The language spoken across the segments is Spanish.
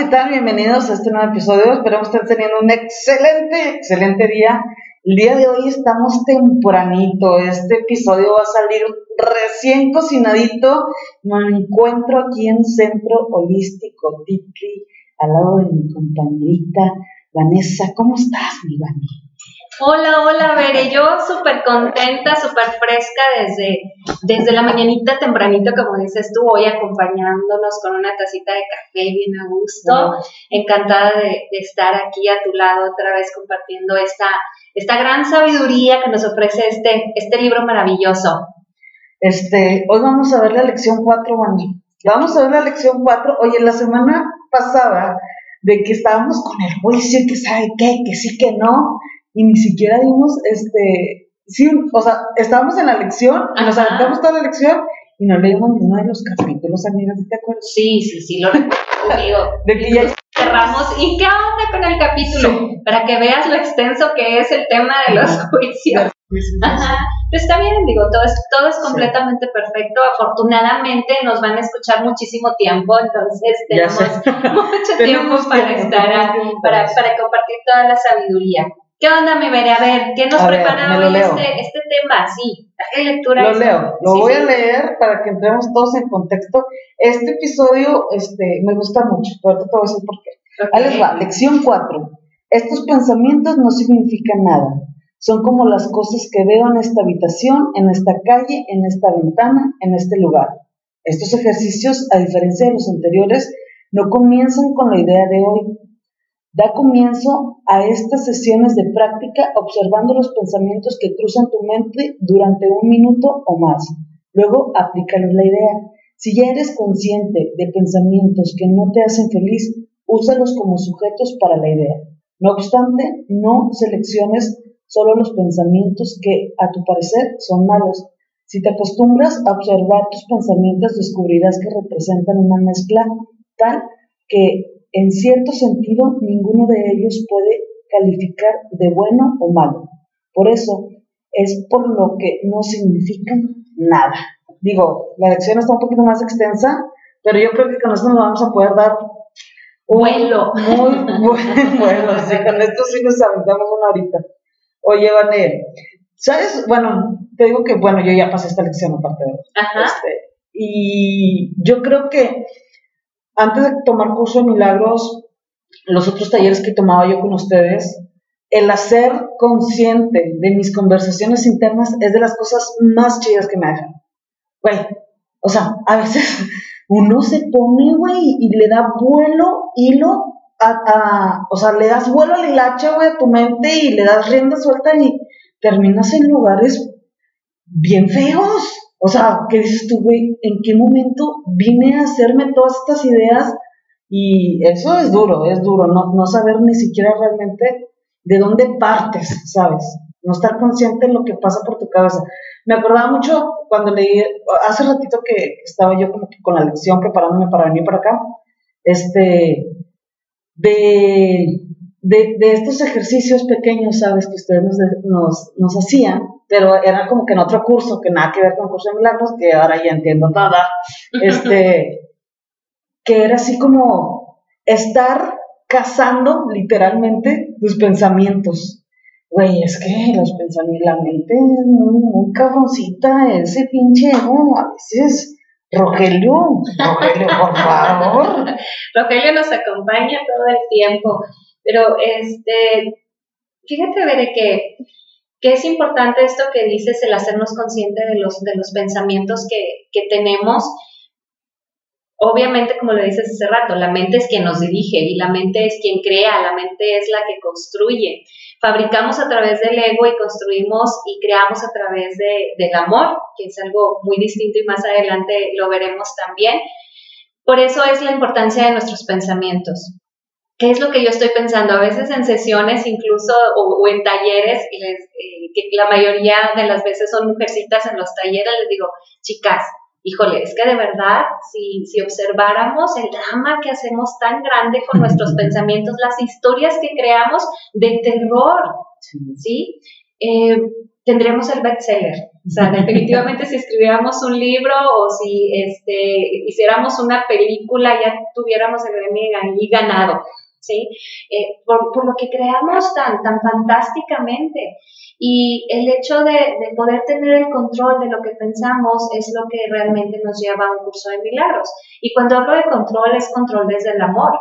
¿Qué tal? Bienvenidos a este nuevo episodio. Esperamos que teniendo un excelente, excelente día. El día de hoy estamos tempranito. Este episodio va a salir recién cocinadito. Me encuentro aquí en Centro Holístico Titli, al lado de mi compañerita Vanessa. ¿Cómo estás, mi Vanessa? Hola, hola, Bere, yo súper contenta, súper fresca desde, desde la mañanita tempranito, como dices tú, hoy acompañándonos con una tacita de café bien a gusto. Encantada de, estar aquí a tu lado otra vez compartiendo esta, esta gran sabiduría que nos ofrece este, este libro maravilloso. Este, hoy vamos a ver la lección 4, Vani. Vamos a ver la lección 4. Oye, la semana pasada de que estábamos con el juicio, que sabe qué, que sí, que no, y ni siquiera dimos, este, sí, o sea, estábamos en la lección, y nos aventamos toda la lección y no leímos ni uno de los capítulos, amigas, ¿te acuerdas? Sí, sí, sí, lo recuerdo, de que ya cerramos, ¿y qué onda con el capítulo? Para que veas lo extenso que es el tema de los juicios. Ajá. Pero está bien, digo, todo es, todo es completamente perfecto. Afortunadamente nos van a escuchar muchísimo tiempo, entonces tenemos mucho tiempo para estar, para, para compartir toda la sabiduría. ¿Qué onda, mi Bere? A ver, ¿qué nos prepara hoy este, este, tema? Sí, ¿qué lectura Lo leo, lo voy a leer para que entremos todos en contexto. Este episodio este, me gusta mucho, pero te voy a decir por qué. Ahí les va, lección 4. Estos pensamientos no significan nada. Son como las cosas que veo en esta habitación, en esta calle, en esta ventana, en este lugar. Estos ejercicios, a diferencia de los anteriores, no comienzan con la idea de hoy, Da comienzo a estas sesiones de práctica observando los pensamientos que cruzan tu mente durante un minuto o más. Luego aplícales la idea. Si ya eres consciente de pensamientos que no te hacen feliz, úsalos como sujetos para la idea. No obstante, no selecciones solo los pensamientos que, a tu parecer, son malos. Si te acostumbras a observar tus pensamientos, descubrirás que representan una mezcla tal que en cierto sentido, ninguno de ellos puede calificar de bueno o malo. Por eso, es por lo que no significan nada. Digo, la lección está un poquito más extensa, pero yo creo que con esto nos vamos a poder dar un vuelo. Muy buen vuelo. Así, con esto sí nos aventamos una horita. Oye, Vané, ¿sabes? Bueno, te digo que, bueno, yo ya pasé esta lección aparte de Ajá. Este, y yo creo que antes de tomar curso de milagros, los otros talleres que tomaba yo con ustedes, el hacer consciente de mis conversaciones internas es de las cosas más chidas que me dejan. Güey, o sea, a veces uno se pone, güey, y le da vuelo, hilo, a, o sea, le das vuelo al hilacha, güey, a tu mente y le das rienda suelta y terminas en lugares bien feos. O sea, ¿qué dices tú, güey? ¿En qué momento vine a hacerme todas estas ideas? Y eso es duro, es duro, no, no saber ni siquiera realmente de dónde partes, ¿sabes? No estar consciente de lo que pasa por tu cabeza. Me acordaba mucho cuando leí, hace ratito que estaba yo como que con la lección preparándome para venir para acá, este, de, de, estos ejercicios pequeños, ¿sabes? Que ustedes nos, nos hacían pero era como que en otro curso, que nada que ver con el curso de milagros, que ahora ya entiendo toda, este, que era así como estar cazando literalmente tus pensamientos. Güey, es que los pensamientos, la mente es muy, cabroncita, ese pinche ego, a veces, Rogelio, Rogelio, por favor. Rogelio nos acompaña todo el tiempo, pero este, fíjate, Bere, que que es importante esto que dices, el hacernos consciente de los, de los pensamientos que, que tenemos. Obviamente, como lo dices hace rato, la mente es quien nos dirige y la mente es quien crea, la mente es la que construye. Fabricamos a través del ego y construimos y creamos a través de, del amor, que es algo muy distinto y más adelante lo veremos también. Por eso es la importancia de nuestros pensamientos. ¿Qué es lo que yo estoy pensando? A veces en sesiones incluso o, en talleres, eh, que la mayoría de las veces son mujercitas en los talleres, les digo, chicas, híjole, es que de verdad, si, si observáramos el drama que hacemos tan grande con nuestros pensamientos, las historias que creamos de terror, ¿sí? Eh, tendremos el bestseller. O sea, definitivamente si escribiéramos un libro o si este, hiciéramos una película, ya tuviéramos el Emmy ahí ganado. ¿Sí? Eh, por, por, lo que creamos tan, tan fantásticamente. Y el hecho de, de, poder tener el control de lo que pensamos es lo que realmente nos lleva a un curso de milagros. Y cuando hablo de control, es control desde el amor.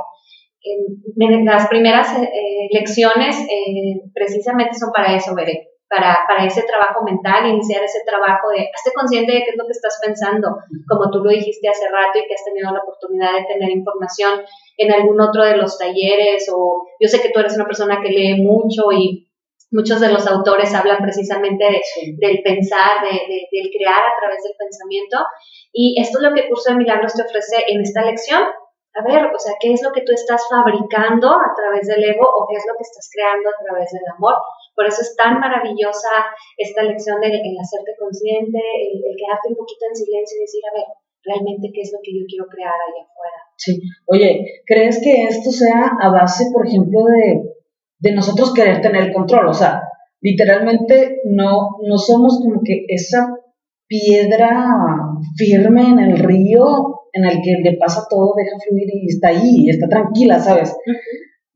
Las primeras eh, lecciones eh, precisamente son para eso, veré. Para, para, ese trabajo mental, iniciar ese trabajo de, hazte consciente de qué es lo que estás pensando, como tú lo dijiste hace rato y que has tenido la oportunidad de tener información en algún otro de los talleres, o yo sé que tú eres una persona que lee mucho y Muchos de los autores hablan precisamente del pensar, de, del crear a través del pensamiento. Y esto es lo que Curso de Milagros te ofrece en esta lección. A ver, o sea, ¿qué es lo que tú estás fabricando a través del ego o qué es lo que estás creando a través del amor? Por eso es tan maravillosa esta lección del el hacerte consciente, el, el, quedarte un poquito en silencio y decir, a ver, realmente qué es lo que yo quiero crear allá afuera. Sí, oye, ¿crees que esto sea a base, por ejemplo, de de nosotros querer tener el control. O sea, literalmente no, no somos como que esa piedra firme en el río en el que le pasa todo, deja fluir y está ahí, está tranquila, ¿sabes?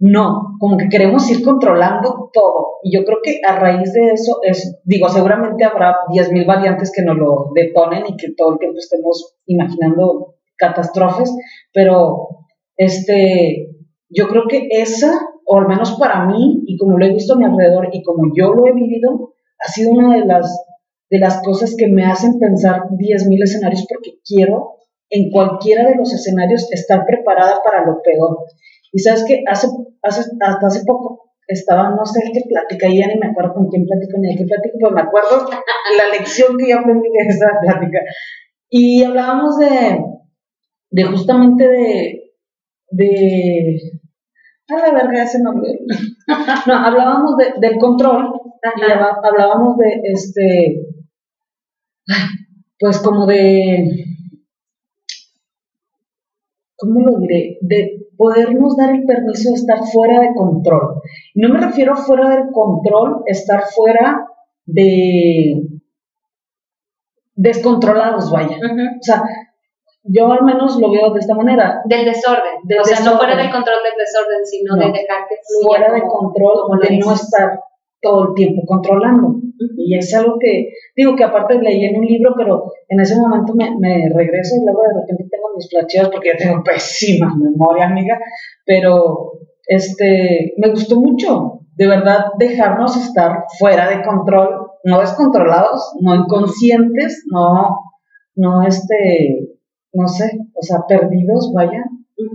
No, como que queremos ir controlando todo. Y yo creo que a raíz de eso es, digo, seguramente habrá 10.000 variantes que nos lo detonen y que todo el tiempo estemos imaginando catástrofes, pero este, yo creo que esa o al menos para mí, y como lo he visto a mi alrededor y como yo lo he vivido, ha sido una de las, de las cosas que me hacen pensar 10.000 escenarios porque quiero en cualquiera de los escenarios estar preparada para lo peor. Y sabes que hace, hace, hasta hace poco estaba, no sé qué plática, y ya ni me acuerdo con quién platico ni de qué platico, pero me acuerdo la lección que yo aprendí de esa plática. Y hablábamos de, de justamente de, de a la verga ese nombre. no, hablábamos de, del control, hablábamos de este, pues como de, ¿cómo lo diré? De podernos dar el permiso de estar fuera de control. No me refiero fuera del control, estar fuera de descontrolados, vaya. O sea, yo al menos lo veo de esta manera. Del desorden. o sea, no fuera del control del desorden, sino de dejar que fluya. Fuera de control, de no estar todo el tiempo controlando. Y es algo que, digo que aparte leí en un libro, pero en ese momento me, me regreso y luego de repente tengo mis flacheos porque ya tengo pésima memoria, amiga, pero este, me gustó mucho, de verdad, dejarnos estar fuera de control, no descontrolados, no inconscientes, no, no este, no sé, o sea, perdidos, vaya,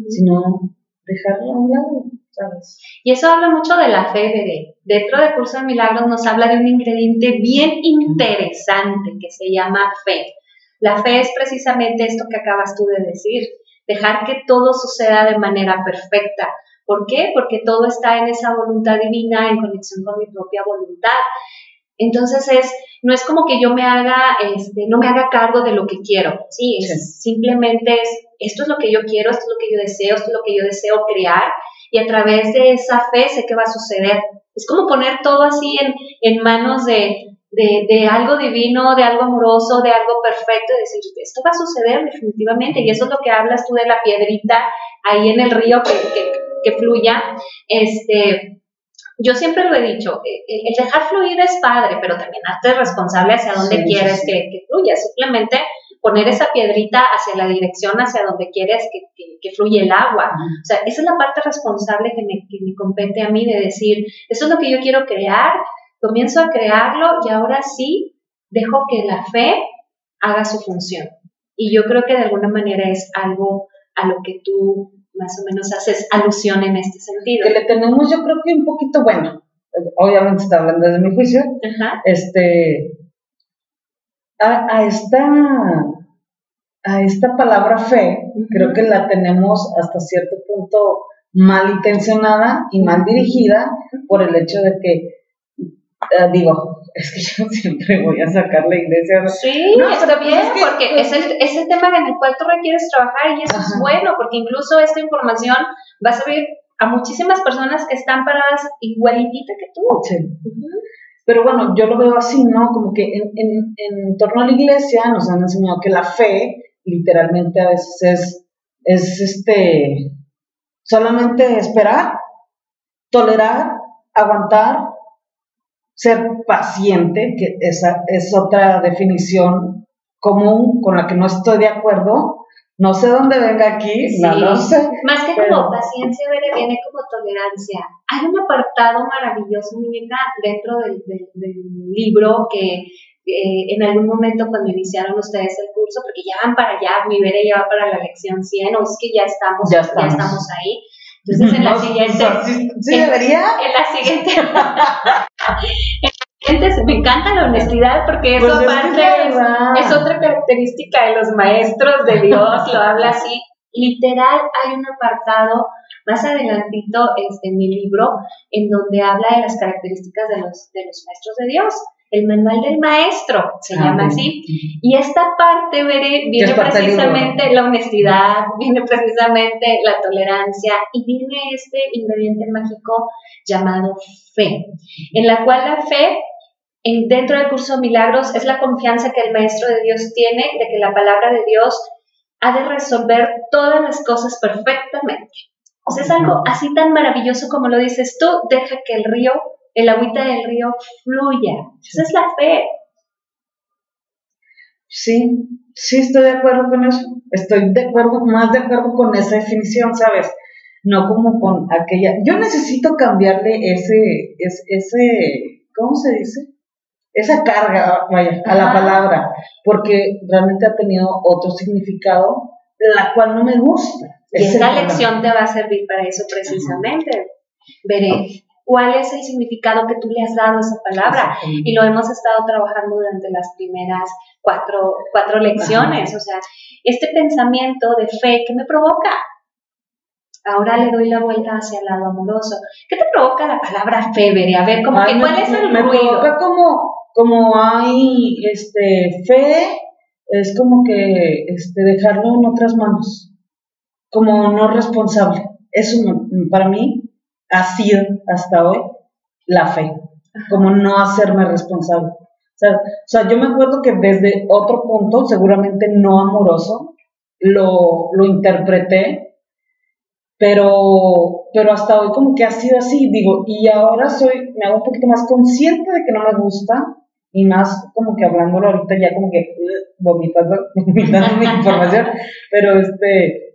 sino dejarlo a un lado, ¿sabes? Y eso habla mucho de la fe. Dentro del curso de milagros nos habla de un ingrediente bien interesante que se llama fe. La fe es precisamente esto que acabas tú de decir, dejar que todo suceda de manera perfecta. ¿Por qué? Porque todo está en esa voluntad divina, en conexión con mi propia voluntad. Entonces es, no es como que yo me haga, este, no me haga cargo de lo que quiero, sí, simplemente es, esto es lo que yo quiero, esto es lo que yo deseo, esto es lo que yo deseo crear y a través de esa fe sé qué va a suceder. Es como poner todo así en, en manos de, de, de, algo divino, de algo amoroso, de algo perfecto, y decir, esto va a suceder definitivamente, y eso es lo que hablas tú de la piedrita ahí en el río que, que, que fluya, este, yo siempre lo he dicho, eh, eh, el dejar fluir es padre, pero también hazte responsable hacia dónde quieres Que, que, fluya. Simplemente poner esa piedrita hacia la dirección hacia donde quieres que, que, fluya el agua. O sea, esa es la parte responsable que me, que me compete a mí de decir, eso es lo que yo quiero crear, comienzo a crearlo y ahora sí dejo que la fe haga su función. Y yo creo que de alguna manera es algo a lo que tú más o menos haces alusión en este sentido. Que le tenemos, yo creo que un poquito, bueno, obviamente está hablando desde mi juicio, este, a, esta, a esta palabra fe, creo que la tenemos hasta cierto punto malintencionada y mal dirigida por el hecho de que eh, digo, es que yo siempre voy a sacar la iglesia. Sí, está bien, porque es, el, es el tema en el cual tú requieres trabajar y eso es bueno, porque incluso esta información va a servir a muchísimas personas que están paradas igualitita que tú. Pero bueno, yo lo veo así, ¿no? Como que en, en, en torno a la iglesia nos han enseñado que la fe, literalmente a veces es, es este, solamente esperar, tolerar, aguantar, ser paciente, que esa es otra definición común con la que no estoy de acuerdo. No sé dónde venga aquí, no lo sé. Más que como paciencia, viene como tolerancia. Hay un apartado maravilloso, muñeca, dentro del, libro que eh, en algún momento cuando iniciaron ustedes el curso, porque ya van para allá, mi Bere ya va para la lección 100, o es que ya estamos, ya estamos, ya estamos ahí. Entonces, en la siguiente. sí, debería. En la siguiente. me encanta la honestidad porque eso pues aparte es, otra característica de los maestros de Dios, lo habla así. Literal, hay un apartado más adelantito este, en mi libro en donde habla de las características de los, de los maestros de Dios. El manual del maestro, se ah, llama así. Y esta parte, viene precisamente la honestidad, viene precisamente la tolerancia y viene este ingrediente mágico llamado fe, en la cual la fe en, dentro del curso de milagros es la confianza que el maestro de Dios tiene de que la palabra de Dios ha de resolver todas las cosas perfectamente. O sea, es algo así tan maravilloso como lo dices tú, deja que el río el agüita del río fluya. Esa es la fe. Sí, sí estoy de acuerdo con eso. Estoy de acuerdo, más de acuerdo con esa definición, ¿sabes? No como con aquella. Yo necesito cambiarle ese, ese, ese ¿cómo se dice? Esa carga, vaya, a la palabra, porque realmente ha tenido otro significado, la cual no me gusta. Y esta lección te va a servir para eso precisamente. Veré cuál es el significado que tú le has dado a esa palabra. Y lo hemos estado trabajando durante las primeras cuatro, cuatro lecciones. O sea, este pensamiento de fe que me provoca. Ahora le doy la vuelta hacia el lado amoroso. ¿Qué te provoca la palabra fe, Bere? A ver, como que, ¿cuál es el me provoca como, como hay este, fe, es como que este, dejarlo en otras manos, como no responsable. Eso para mí ha sido hasta hoy la fe, como no hacerme responsable. O sea, yo me acuerdo que desde otro punto, seguramente no amoroso, lo, lo interpreté, pero, pero hasta hoy como que ha sido así, digo, y ahora soy, me hago un poquito más consciente de que no me gusta, y más como que hablándolo ahorita ya como que vomitando, vomitando mi información, pero este,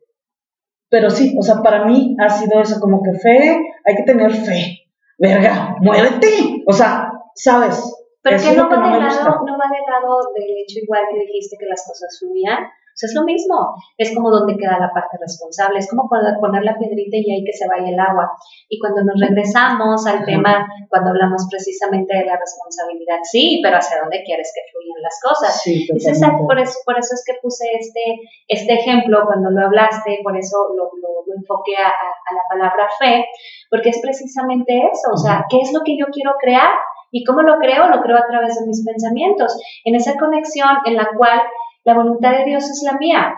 pero sí, o sea, para mí ha sido eso, como que fe, hay que tener fe. Verga, muévete. O sea, ¿sabes? Pero que no, va de lado, no va de lado del hecho igual que dijiste que las cosas fluían, o sea, es lo mismo. Es como donde queda la parte responsable. Es como poner, la piedrita y ahí que se vaya el agua. Y cuando nos regresamos al tema, cuando hablamos precisamente de la responsabilidad, sí, pero ¿hacia dónde quieres que fluyan las cosas? Sí, es por, eso, por eso es que puse este, este ejemplo cuando lo hablaste, por eso lo, lo, enfoqué a, a, la palabra fe, porque es precisamente eso. O sea, ¿qué es lo que yo quiero crear? ¿Y cómo lo creo? Lo creo a través de mis pensamientos, en esa conexión en la cual la voluntad de Dios es la mía.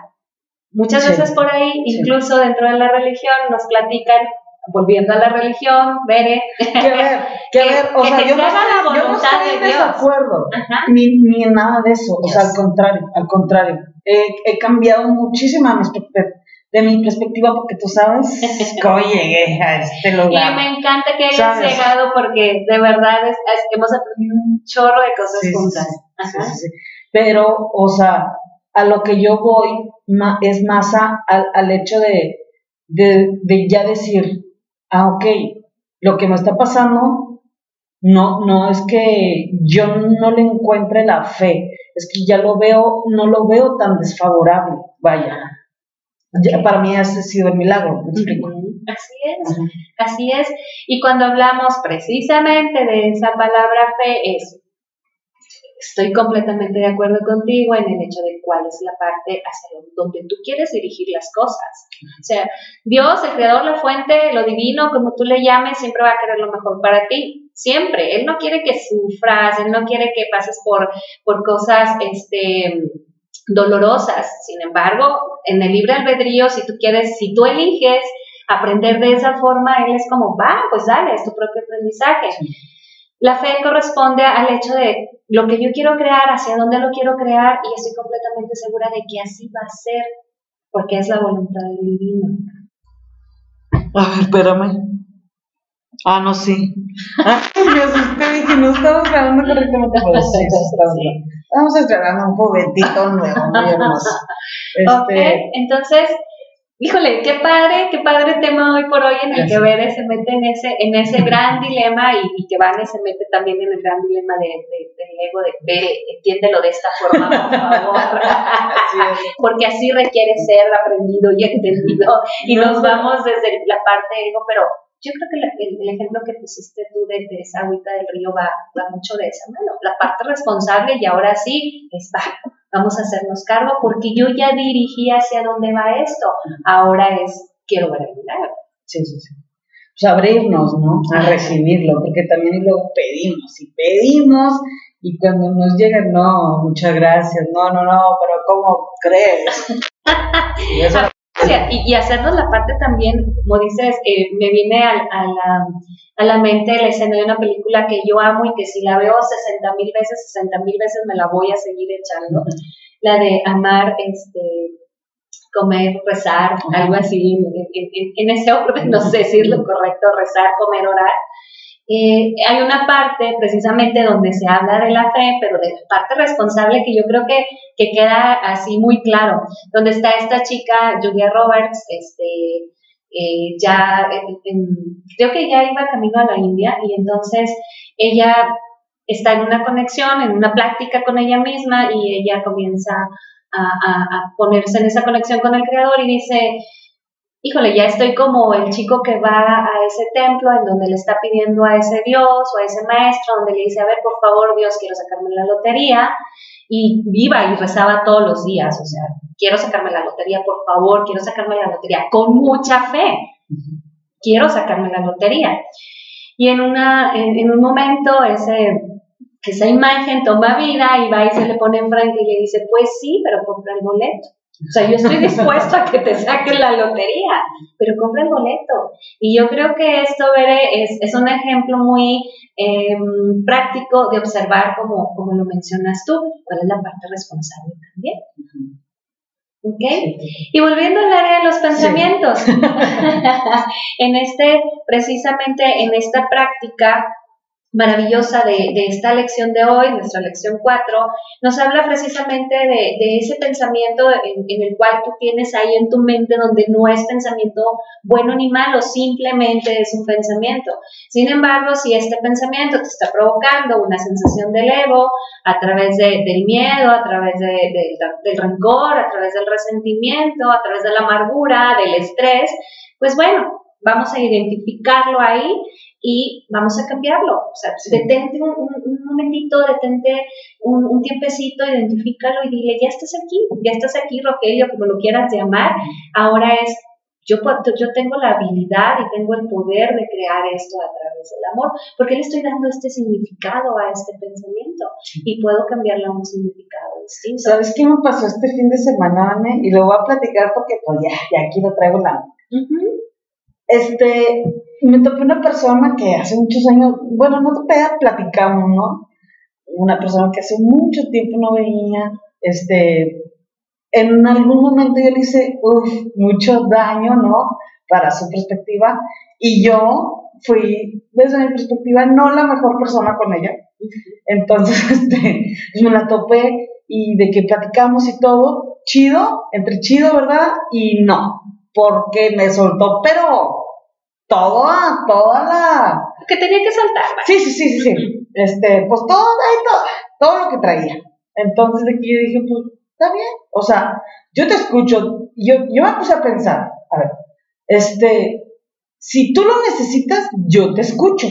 Muchas veces por ahí, incluso dentro de la religión, nos platican, volviendo a la religión, Bere, que ver, que, ver, o sea, yo no, yo no estoy de desacuerdo, ni, ni en nada de eso, o sea, al contrario, al contrario, he, cambiado muchísimo de mi perspectiva porque tú sabes cómo llegué a este lugar. Y me encanta que hayas llegado porque de verdad hemos aprendido un chorro de cosas juntas. Sí, pero, o sea, a lo que yo voy es más al hecho de, de, ya decir, ah, ok, lo que me está pasando no, no es que yo no le encuentre la fe, es que ya lo veo, no lo veo tan desfavorable, vaya. para mí ese ha sido el milagro, ¿me explico? Así es, así es. Y cuando hablamos precisamente de esa palabra fe, es estoy completamente de acuerdo contigo en el hecho de cuál es la parte hacia donde tú quieres dirigir las cosas. O sea, Dios, el creador, la fuente, lo divino, como tú le llames, siempre va a querer lo mejor para ti. Siempre. Él no quiere que sufras, él no quiere que pases por, por cosas, este, dolorosas. Sin embargo, en el libre albedrío, si tú quieres, si tú eliges aprender de esa forma, él es como, va, pues dale, es tu propio aprendizaje. La fe corresponde al hecho de lo que yo quiero crear, hacia dónde lo quiero crear, y estoy completamente segura de que así va a ser, porque es la voluntad del divino. Ay, espérame. Ah, no, sí. Ay, me asusté, dije, no estamos grabando correctamente. Sí, sí, Vamos a estrenar un juguetito nuevo, muy hermoso. Este... Ok, entonces, Híjole, qué padre, qué padre tema hoy por hoy en el que Bede se mete en ese, en ese gran dilema y, que Vane se mete también en el gran dilema de, del ego de Bede, entiéndelo de esta forma, por favor. Porque así requiere ser aprendido y entendido. Y nos vamos desde la parte ego, pero yo creo que el, ejemplo que pusiste tú de, esa agüita del río va, va mucho de esa mano. La parte responsable y ahora sí es va vamos a hacernos cargo porque yo ya dirigí hacia dónde va esto, ahora es, quiero ver el milagro. Sí, sí, sí. Pues abrirnos, ¿no? A recibirlo, porque también luego pedimos y pedimos y cuando nos llega, no, muchas gracias, no, no, no, pero ¿cómo crees? y, eso... y, hacernos la parte también, como dices, eh, me viene a, la, a la mente la escena de una película que yo amo y que si la veo 60 mil veces, 60 mil veces me la voy a seguir echando. La de amar, este, comer, rezar, algo así, en, ese orden, no sé si es lo correcto, rezar, comer, orar. Eh, hay una parte precisamente donde se habla de la fe, pero de la parte responsable que yo creo que, que queda así muy claro, donde está esta chica, Julia Roberts, este, eh, ya, creo que ya iba camino a la India y entonces ella está en una conexión, en una práctica con ella misma y ella comienza a, ponerse en esa conexión con el Creador y dice, híjole, ya estoy como el chico que va a ese templo en donde le está pidiendo a ese Dios o a ese maestro, donde le dice, a ver, por favor, Dios, quiero sacarme la lotería y viva y rezaba todos los días, o sea, quiero sacarme la lotería, por favor, quiero sacarme la lotería, con mucha fe, quiero sacarme la lotería. Y en, una, en, un momento ese, esa imagen toma vida y va y se le pone enfrente y le dice, pues sí, pero compra el boleto. O sea, yo estoy dispuesto a que te saquen la lotería, pero compra el boleto. Y yo creo que esto, Bere, es, es un ejemplo muy em, práctico de observar, como, como lo mencionas tú, cuál es la parte responsable también. ¿Ok? Y volviendo al área de los pensamientos, en este, precisamente en esta práctica, maravillosa de, esta lección de hoy, nuestra lección 4, nos habla precisamente de, ese pensamiento en, el cual tú tienes ahí en tu mente donde no es pensamiento bueno ni malo, simplemente es un pensamiento. Sin embargo, si este pensamiento te está provocando una sensación del ego a través del miedo, a través del rencor, a través del resentimiento, a través de la amargura, del estrés, pues bueno, vamos a identificarlo ahí y vamos a cambiarlo. O sea, detente un, momentito, detente un, tiempecito, identifícalo y dile, ya estás aquí, ya estás aquí, Rogelio, como lo quieras llamar. Ahora es, yo, yo tengo la habilidad y tengo el poder de crear esto a través del amor, porque le estoy dando este significado a este pensamiento y puedo cambiarlo a un significado distinto. ¿Sabes qué me pasó este fin de semana, Anne? Y lo voy a platicar porque pues ya, ya aquí lo traigo la... Este, me topé una persona que hace muchos años, bueno, no topé, platicamos, ¿no? Una persona que hace mucho tiempo no veía, este, en algún momento yo le hice, uff, mucho daño, ¿no? Para su perspectiva, y yo fui, desde mi perspectiva, no la mejor persona con ella. Entonces, este, me la topé y de que platicamos y todo, chido, entre chido, ¿verdad? Y no, porque me soltó, pero toda, toda la... Que tenía que saltar. Sí, sí, sí, sí, sí. Este, pues todo, ahí todo, todo lo que traía. Entonces de aquí yo dije, pues, está bien. O sea, yo te escucho, yo, yo me puse a pensar, a ver, este, si tú lo necesitas, yo te escucho.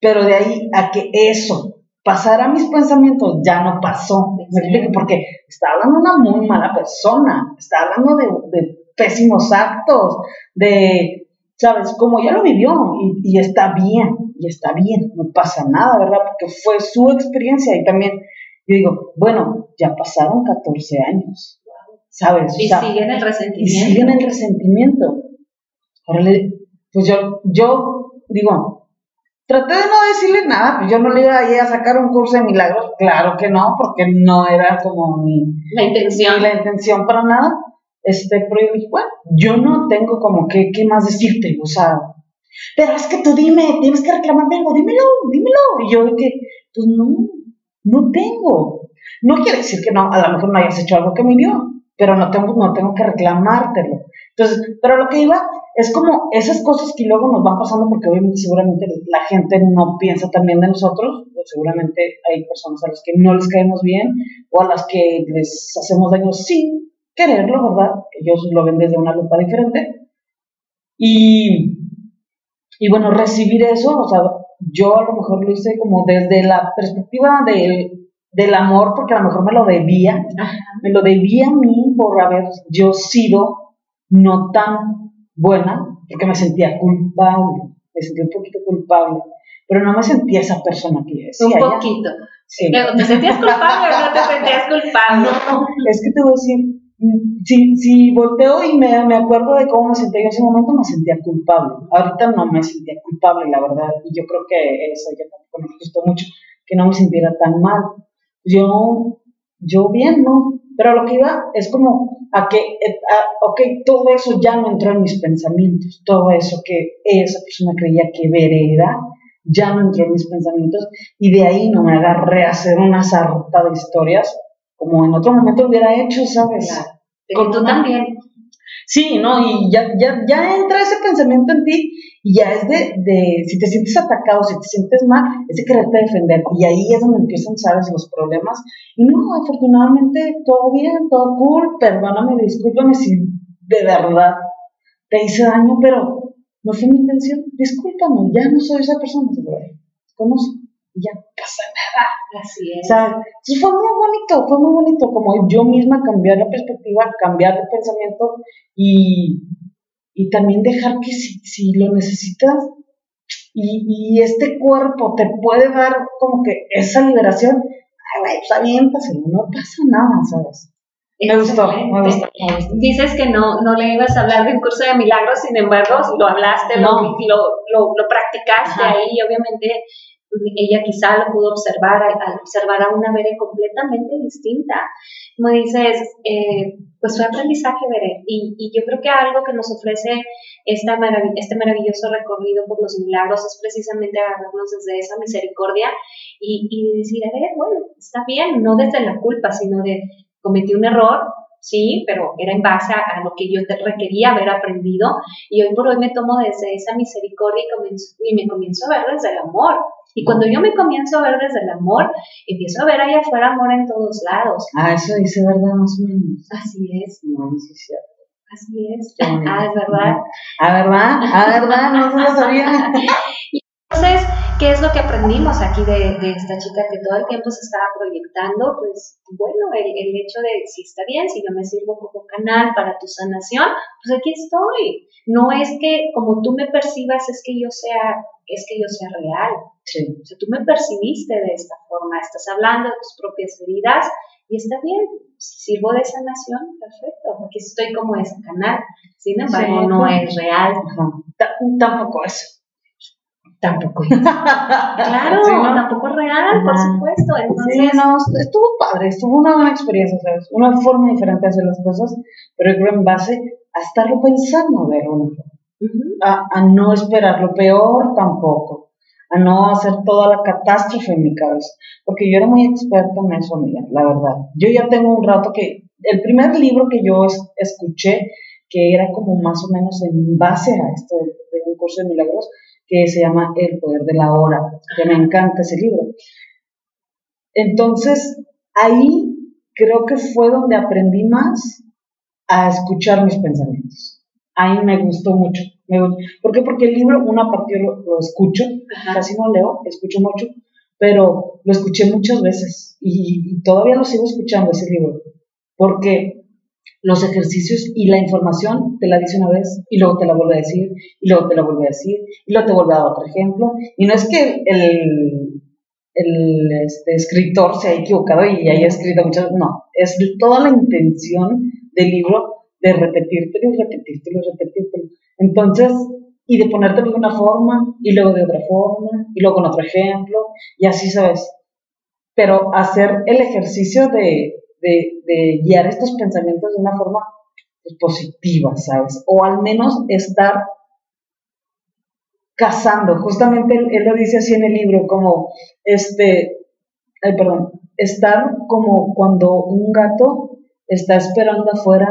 Pero de ahí a que eso pasara mis pensamientos, ya no pasó. Porque está hablando una muy mala persona, está hablando de, pésimos actos, de, ¿sabes? Como ya lo vivió y, está bien, y está bien, no pasa nada, ¿verdad? Porque fue su experiencia y también yo digo, bueno, ya pasaron 14 años, ¿sabes? Y siguen el resentimiento. Y siguen el resentimiento. Ahora, pues yo, yo digo, Traté de no decirle nada, pues yo no le iba a ir a sacar un curso de milagros, claro que no, porque no era como mi la intención, la intención para nada. Este, pero yo dije, bueno, yo no tengo como que, qué más decirte, o sea, pero es que tú dime, tienes que reclamarme algo, dímelo, dímelo. Y yo dije, pues no, no tengo. No quiere decir que no, a lo mejor no hayas hecho algo que me dio, pero no tengo, no tengo que reclamártelo. Entonces, pero lo que iba es como esas cosas que luego nos van pasando porque obviamente seguramente la gente no piensa también de nosotros, o seguramente hay personas a las que no les caemos bien o a las que les hacemos daño sin quererlo, ¿verdad? Ellos lo ven desde una lupa diferente. Y, y bueno, recibir eso, o sea, yo a lo mejor lo hice como desde la perspectiva del, del amor, porque a lo mejor me lo debía, me lo debía a mí por haber yo sido no tan buena, porque me sentía culpable, me sentía un poquito culpable, pero no me sentía esa persona que yo Un poquito. Sí. ¿Te sentías culpable o no te sentías culpable? No, es que te voy a decir, si, si volteo y me, me acuerdo de cómo me sentía en ese momento, me sentía culpable. Ahorita no me sentía culpable, la verdad, y yo creo que eso ya me gustó mucho, que no me sintiera tan mal. Yo, yo bien, ¿no? Pero lo que iba es como a que, eh, ok, todo eso ya no entró en mis pensamientos, todo eso que esa persona creía que ver era, ya no entró en mis pensamientos y de ahí no me agarré a hacer una sarta de historias como en otro momento hubiera hecho, ¿sabes? Con tú también. Sí, ¿no? Y ya, ya, ya entra ese pensamiento en ti y ya es de, de, si te sientes atacado, si te sientes mal, es de quererte defender. Y ahí es donde empiezan, ¿sabes?, los problemas. Y no, afortunadamente, todo bien, todo cool, perdóname, discúlpame si de verdad te hice daño, pero no fue mi intención. Discúlpame, ya no soy esa persona, ¿cómo? Ya pasa nada. Así es. O sea, fue muy bonito, fue muy bonito como yo misma cambiar la perspectiva, cambiar el pensamiento y, y también dejar que si, si lo necesitas y, y, este cuerpo te puede dar como que esa liberación, ay, güey, pues aviéntaselo, no pasa nada, ¿sabes? Me gustó, me gustó, Dices que no, no le ibas a hablar de un curso de milagros, sin embargo, lo hablaste, lo, lo, lo, practicaste ahí, y obviamente ella quizá lo pudo observar, al observar a una Bere completamente distinta. Como dices, eh, pues fue aprendizaje, Bere, y, yo creo que algo que nos ofrece esta este maravilloso recorrido por los milagros es precisamente agarrarnos desde esa misericordia y, y decir, a ver, bueno, está bien, no desde la culpa, sino de cometí un error, sí, pero era en base a, lo que yo te requería haber aprendido y hoy por hoy me tomo desde esa misericordia y, y me comienzo a ver desde el amor. Y cuando yo me comienzo a ver desde el amor, empiezo a ver allá afuera amor en todos lados. Ah, eso dice verdad más o menos. Así es. No, sí es cierto. Así es. Ah, es verdad. Ah, ¿verdad? Ah, ¿verdad? No se lo sabía. Entonces, ¿qué es lo que aprendimos aquí de, de, esta chica que todo el tiempo se estaba proyectando? Pues bueno, el, el, hecho de si está bien, si yo me sirvo como canal para tu sanación, pues aquí estoy. No es que como tú me percibas es que yo sea, es que yo sea real. Sí. O sea, tú me percibiste de esta forma, estás hablando de tus propias heridas y está bien. Si sirvo de sanación, perfecto. Aquí estoy como ese canal. Sin embargo, no es real. Tampoco es tampoco Claro, tampoco es real, por supuesto. Entonces, sí, no, estuvo padre, estuvo una buena experiencia, ¿sabes? Una forma diferente de hacer las cosas, pero creo en base a estarlo pensando de forma. a, no esperar lo peor tampoco, a no hacer toda la catástrofe en mi cabeza, porque yo era muy experta en eso, amiga, la verdad. Yo ya tengo un rato que, el primer libro que yo escuché, que era como más o menos en base a esto de, de un curso de milagros, que se llama El poder de la hora, que me encanta ese libro. Entonces, ahí creo que fue donde aprendí más a escuchar mis pensamientos. Ahí me gustó mucho. ¿Por qué? Porque el libro, una parte yo lo, escucho, casi no leo, escucho mucho, pero lo escuché muchas veces y, todavía lo sigo escuchando ese libro, porque los ejercicios y la información te la dice una vez y luego te la vuelve a decir y luego te la vuelve a decir y luego te vuelve a dar otro ejemplo. Y no es que el, el este, escritor se haya equivocado y haya escrito muchas, no, es toda la intención del libro de repetírtelo y repetírtelo y repetírtelo. Entonces, y de ponértelo de una forma y luego de otra forma y luego con otro ejemplo y así, ¿sabes? Pero hacer el ejercicio de, de, guiar estos pensamientos de una forma pues, positiva, ¿sabes? O al menos estar cazando, justamente él, lo dice así en el libro, como, este, ay, perdón, estar como cuando un gato está esperando afuera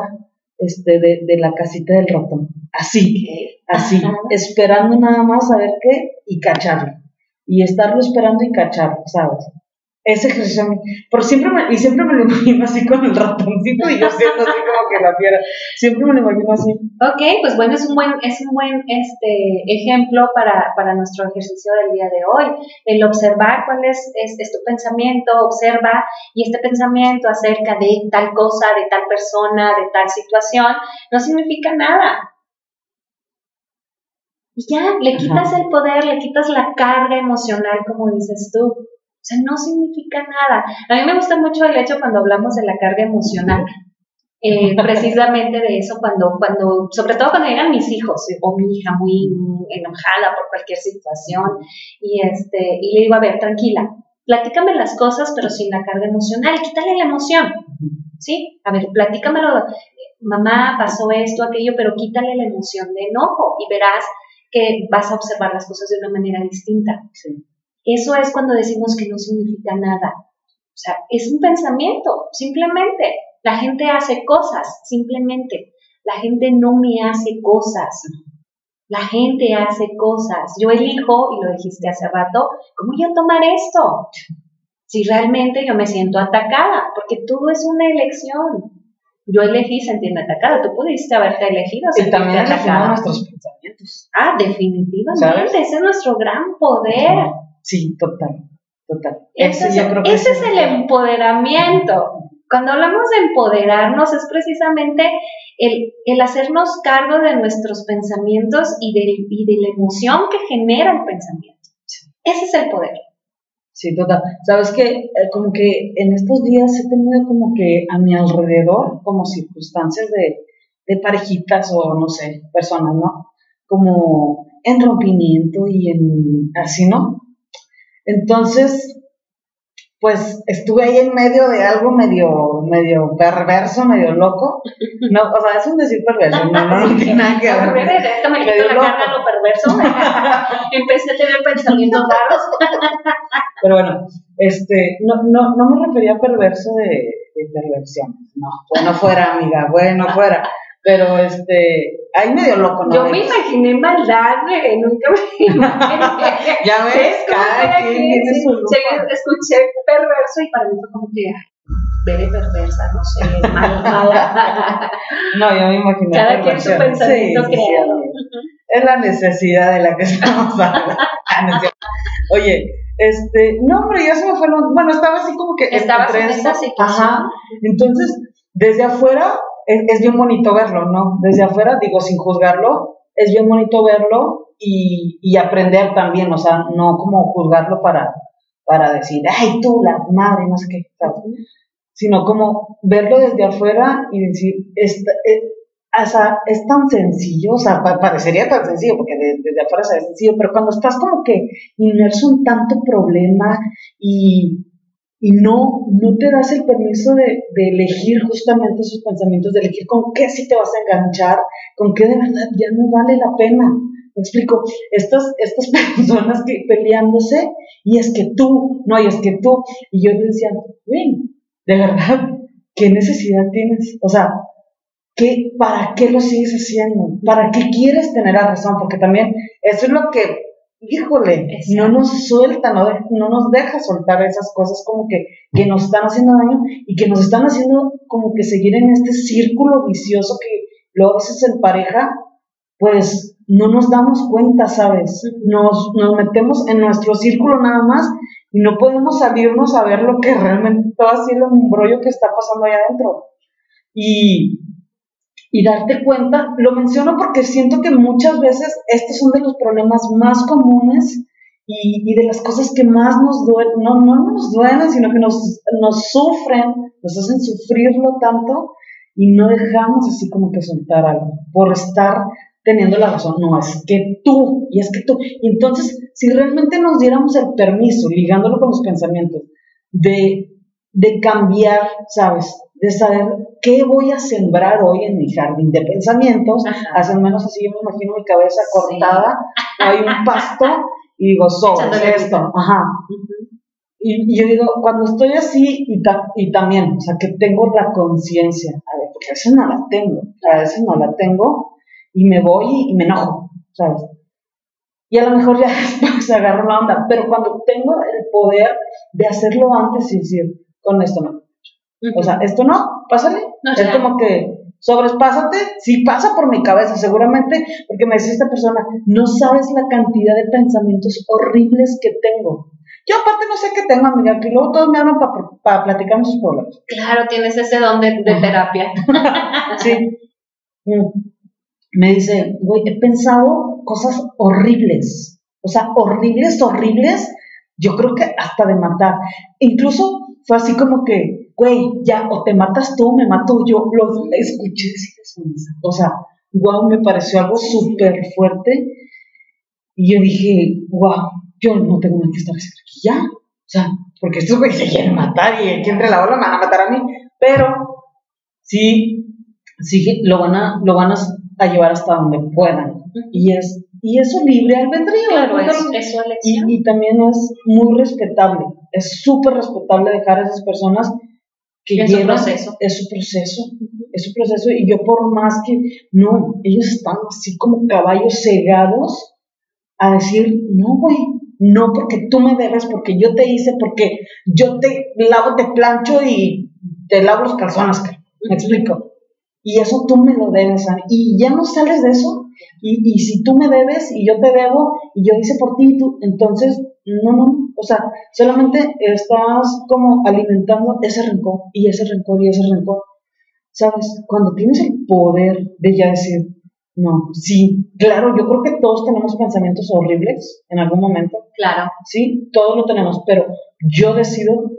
este, de, de la casita del ratón, así, así, esperando nada más a ver qué y cacharlo, y estarlo esperando y cacharlo, ¿sabes? Ese ejercicio pero siempre me, y siempre me lo imagino así con el ratoncito y yo siento así como que la fiera, siempre me lo imagino así. Ok, pues bueno, es un buen, es un buen este, ejemplo para, para nuestro ejercicio del día de hoy, el observar cuál es, es, es, tu pensamiento, observa y este pensamiento acerca de tal cosa, de tal persona, de tal situación, no significa nada. Y ya, le quitas el poder, le quitas la carga emocional, como dices tú. O sea, no significa nada. A mí me gusta mucho el hecho cuando hablamos de la carga emocional, eh, precisamente de eso, cuando, cuando, sobre todo cuando llegan mis hijos o mi hija muy enojada por cualquier situación, y, este, y le digo, a ver, tranquila, platícame las cosas, pero sin la carga emocional, quítale la emoción, ¿sí? A ver, platícamelo, mamá, pasó esto, aquello, pero quítale la emoción de enojo y verás que vas a observar las cosas de una manera distinta. Sí. Eso es cuando decimos que no significa nada. O sea, es un pensamiento, simplemente. La gente hace cosas, simplemente. La gente no me hace cosas. La gente hace cosas. Yo elijo, y lo dijiste hace rato, ¿cómo yo tomar esto? Si realmente yo me siento atacada, porque todo es una elección. Yo elegí sentirme atacada, tú pudiste haberte elegido sentirte y también atacada. nuestros pensamientos. Ah, definitivamente, ese es nuestro gran poder. Sí, total, total. Ese, es, el empoderamiento. Cuando hablamos de empoderarnos es precisamente el, hacernos cargo de nuestros pensamientos y de, y de, la emoción que genera el pensamiento. Ese es el poder. Sí, total. Sabes que eh, como que en estos días he tenido como que a mi alrededor como circunstancias de, de parejitas o no sé, personas, ¿no? Como en rompimiento y en así, ¿no? Entonces, pues estuve ahí en medio de algo medio, medio perverso, medio loco. No, o sea, es un decir perverso, no, no, no tiene nada que ver. Déjame me la carga lo perverso. Empecé a tener pensamientos raros. Pero bueno, este, no, no, no me refería a perverso de, de perversión. No, bueno fuera, amiga, bueno fuera. Pero este, ahí medio loco, ¿no? Yo me imaginé maldad, güey, nunca me imaginé. ya ves, cada quien tiene su Escuché perverso y para mí fue como que, veré perversa, no sé, mala. no, yo me imaginé Cada quien su pensamiento sí, creado. es la necesidad de la que estamos hablando. Ah, Oye, este, no, hombre, ya se me fue, bueno, estaba así como que... Estaba en esa situación. Ajá, entonces, desde afuera es, bien bonito verlo, ¿no? Desde afuera, digo, sin juzgarlo, es bien bonito verlo y, y aprender también, o sea, no como juzgarlo para, para decir, ay, tú, la madre, no sé qué, Sino como verlo desde afuera y decir, esta, eh, o sea, es tan sencillo, o sea, parecería tan sencillo, porque desde afuera es sencillo, pero cuando estás como que inmerso en tanto problema y, y no, no te das el permiso de, elegir justamente esos pensamientos, de elegir con qué sí te vas a enganchar, con qué de verdad ya no vale la pena. Me explico, estas, estas personas que peleándose, y es que tú, no, y es que tú, y yo decía, güey, de verdad, ¿qué necesidad tienes? O sea, ¿qué, ¿para qué lo sigues haciendo? ¿Para qué quieres tener la razón? Porque también eso es lo que híjole, no nos suelta, no, no, nos deja soltar esas cosas como que, que nos están haciendo daño y que nos están haciendo como que seguir en este círculo vicioso que luego a veces en pareja, pues no nos damos cuenta, ¿sabes? Nos, nos metemos en nuestro círculo nada más y no podemos salirnos a ver lo que realmente todo así el embrollo que está pasando allá adentro. Y, y darte cuenta, lo menciono porque siento que muchas veces estos son de los problemas más comunes y, y de las cosas que más nos duelen, no, no nos duelen, sino que nos, nos sufren, nos hacen sufrirlo tanto y no dejamos así como que soltar algo por estar teniendo la razón. No, es que tú, y es que tú. Y entonces, si realmente nos diéramos el permiso, ligándolo con los pensamientos, de, de cambiar, ¿sabes? De saber qué voy a sembrar hoy en mi jardín de pensamientos, hacen menos así, yo me imagino mi cabeza cortada, hay un pasto, y digo, sobre esto, ajá. Y, yo digo, cuando estoy así, y, y también, o sea, que tengo la conciencia, a ver, porque a veces no la tengo, a veces no la tengo, y me voy y, me enojo, ¿sabes? Y a lo mejor ya después agarro la onda, pero cuando tengo el poder de hacerlo antes y decir, con esto no. O sea, esto no, pásale. es como que, sobrespásate, sí pasa por mi cabeza, seguramente, porque me dice esta persona, no sabes la cantidad de pensamientos horribles que tengo. Yo aparte no sé qué tengo, amiga, que luego todos me hablan para platicar sus problemas. Claro, tienes ese don de, terapia. sí. Mm me dice, güey, he pensado cosas horribles, o sea, horribles, horribles, yo creo que hasta de matar. Incluso fue así como que, güey, ya, o te matas tú, me mato yo, lo escuché O sea, wow, me pareció algo súper fuerte. Y yo dije, wow, yo no tengo nada que estar aquí ya. O sea, porque estos güeyes se quieren matar y aquí entre la ola me van a matar a mí. Pero sí, sí, lo van a, lo van a a llevar hasta donde puedan. Y es y eso libre albedrío. Claro, es, es y, y, también es muy respetable, es súper respetable dejar a esas personas que es llevan, su proceso. Es su proceso, es su proceso. Y yo por más que, no, ellos están así como caballos cegados a decir, no, güey, no porque tú me debes, porque yo te hice, porque yo te lavo, te plancho y te lavo los calzones. ¿Me explico? y eso tú me lo debes, y ya no sales de eso, y, y, si tú me debes y yo te debo y yo hice por ti, tú, entonces, no, no, o sea, solamente estás como alimentando ese rencor y ese rencor y ese rencor, ¿sabes? Cuando tienes el poder de ya decir, no, sí, claro, yo creo que todos tenemos pensamientos horribles en algún momento. Claro. Sí, todos lo tenemos, pero yo decido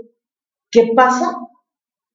qué pasa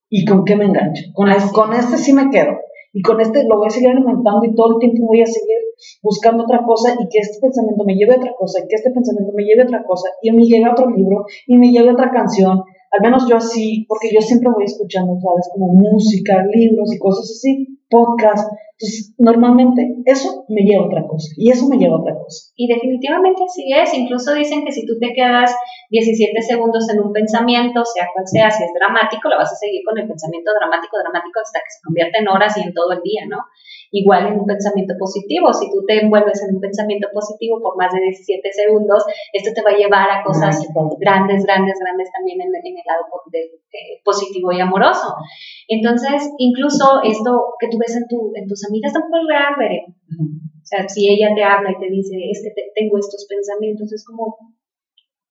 y con qué me engancho. Con, con este sí me quedo. Y con este lo voy a seguir alimentando y todo el tiempo voy a seguir buscando otra cosa y que este pensamiento me lleve a otra cosa y que este pensamiento me lleve a otra cosa y me lleve a otro libro y me lleve a otra canción. Al menos yo así, porque yo siempre voy escuchando, ¿sabes? Como música, libros y cosas así, podcast. Entonces, normalmente eso me lleva a otra cosa y eso me lleva a otra cosa. Y definitivamente así es. Incluso dicen que si tú te quedas 17 segundos en un pensamiento, sea cual sea, si es dramático, lo vas a seguir con el pensamiento dramático, dramático hasta que se convierta en horas y en todo el día, ¿no? Igual en un pensamiento positivo, si tú te envuelves en un pensamiento positivo por más de 17 segundos, esto te va a llevar a cosas grandes, grandes, grandes también en, el lado positivo y amoroso. Entonces, incluso esto que tú ves en, tu, en tus amigas tampoco es real, Veré. O sea, si ella te habla y te dice, es que tengo estos pensamientos, es como,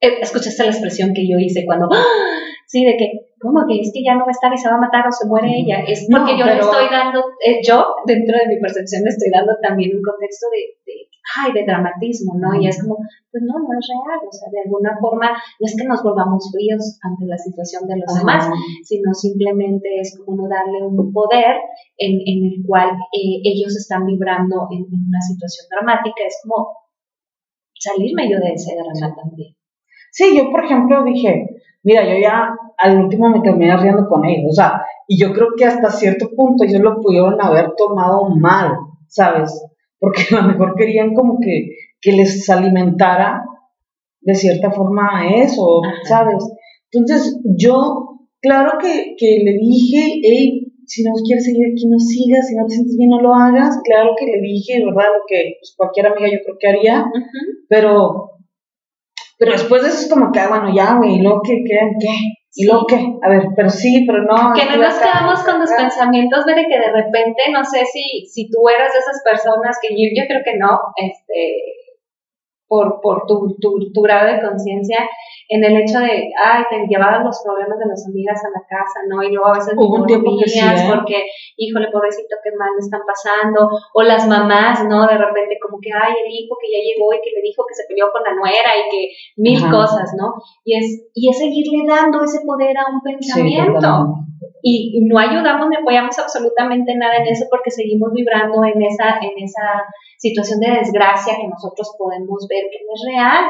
eh, escuchaste la expresión que yo hice cuando, ¡Ah! sí, de que, ¿cómo que es que ya no va a estar y se va a matar o se muere ella? Es porque yo le estoy dando, eh, yo dentro de mi percepción le estoy dando también un contexto de, de, ay, de dramatismo, ¿no? Y es como, pues no, no es real, o sea, de alguna forma no es que nos volvamos fríos ante la situación de los demás, sino simplemente es como no darle un poder en, en el cual eh, ellos están vibrando en, en, una situación dramática, es como salir medio de ese drama también. Sí, yo por ejemplo dije, mira, yo ya al último me terminé riendo con ellos, o sea, y yo creo que hasta cierto punto ellos lo pudieron haber tomado mal, ¿sabes? Porque a lo mejor querían como que, que les alimentara de cierta forma eso, ¿sabes? Entonces yo, claro que, que le dije, hey, si no quieres seguir aquí, no sigas, si no te sientes bien, no lo hagas. Claro que le dije, ¿verdad? Lo que pues, cualquier amiga yo creo que haría, pero pero después de eso es como que, ah, bueno, ya, güey, ¿y luego qué? ¿Qué? ¿Qué? ¿Y luego qué? A ver, pero sí, pero no. Que no nos quedamos con los pensamientos de que de repente, no sé si, si tú eras de esas personas que yo, yo creo que no, este, por, por tu, tu, tu grado de conciencia en el hecho de, ay, te llevabas los problemas de las amigas a la casa, ¿no? Y luego a veces Hubo un sí, ¿eh? porque, híjole, pobrecito, qué mal le están pasando. O las mamás, ¿no? De repente como que, ay, el hijo que ya llegó y que le dijo que se peleó con la nuera y que mil cosas, ¿no? Y es, y es seguirle dando ese poder a un pensamiento. Y no ayudamos ni apoyamos absolutamente nada en eso porque seguimos vibrando en esa, en esa situación de desgracia que nosotros podemos ver que no es real.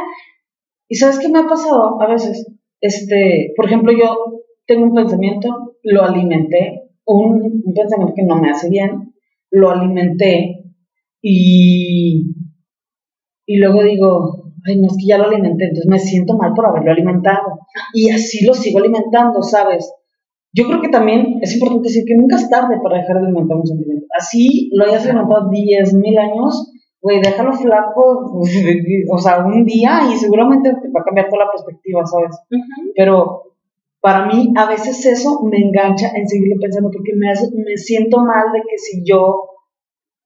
¿Y sabes qué me ha pasado a veces? Este, por ejemplo, yo tengo un pensamiento, lo alimenté, un, pensamiento que no me hace bien, lo alimenté y, y luego digo, ay, no es que ya lo alimenté, entonces me siento mal por haberlo alimentado. Y así lo sigo alimentando, ¿sabes? Yo creo que también es importante decir que nunca es tarde para dejar de alimentar un sentimiento. Así lo hayas alimentado 10.000 años, güey, déjalo flaco, o sea, un día y seguramente te va a cambiar toda la perspectiva, ¿sabes? Pero para mí a veces eso me engancha en seguirlo pensando porque me, hace, me siento mal de que si yo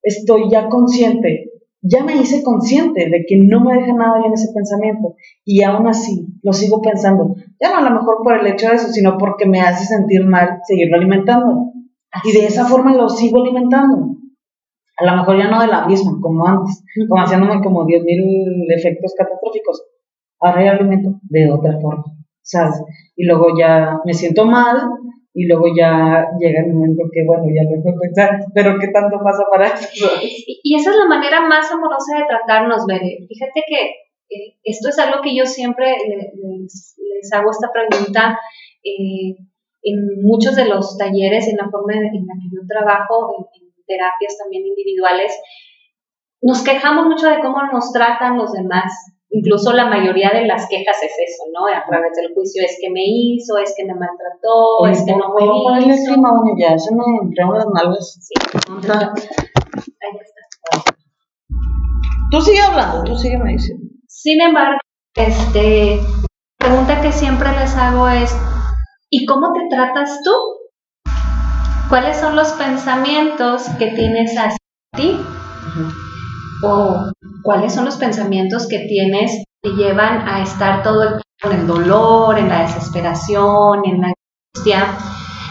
estoy ya consciente, ya me hice consciente de que no me deja nada bien ese pensamiento y aún así lo sigo pensando, ya no a lo mejor por el hecho de eso, sino porque me hace sentir mal seguirlo alimentando. y de esa forma lo sigo alimentando a lo mejor ya no de la misma, como antes, como haciéndome como 10.000 efectos catastróficos. Ahora ya alimento de otra forma, ¿sabes? Y luego ya me siento mal y luego ya llega el momento que, bueno, ya lo puedo pensar, pero ¿qué tanto pasa para eso? Y esa es la manera más amorosa de tratarnos, Bere. Fíjate que eh, esto es algo que yo siempre les, hago esta pregunta. Eh, en muchos de los talleres, en la forma en la que yo trabajo, en, terapias también individuales, nos quejamos mucho de cómo nos tratan los demás. Incluso la mayoría de las quejas es eso, ¿no? A través del juicio es que me hizo, es que me maltrató, es que no me hizo. Bueno, ya se me entraron las nalgas. Sí. Ahí está. Tú sigue hablando, tú sigue me diciendo. Sin embargo, este, la pregunta que siempre les hago es, ¿y cómo te tratas tú? ¿Cuáles son los pensamientos que tienes hacia ti? ¿O cuáles son los pensamientos que tienes que llevan a estar todo el tiempo en el dolor, en la desesperación, en la angustia?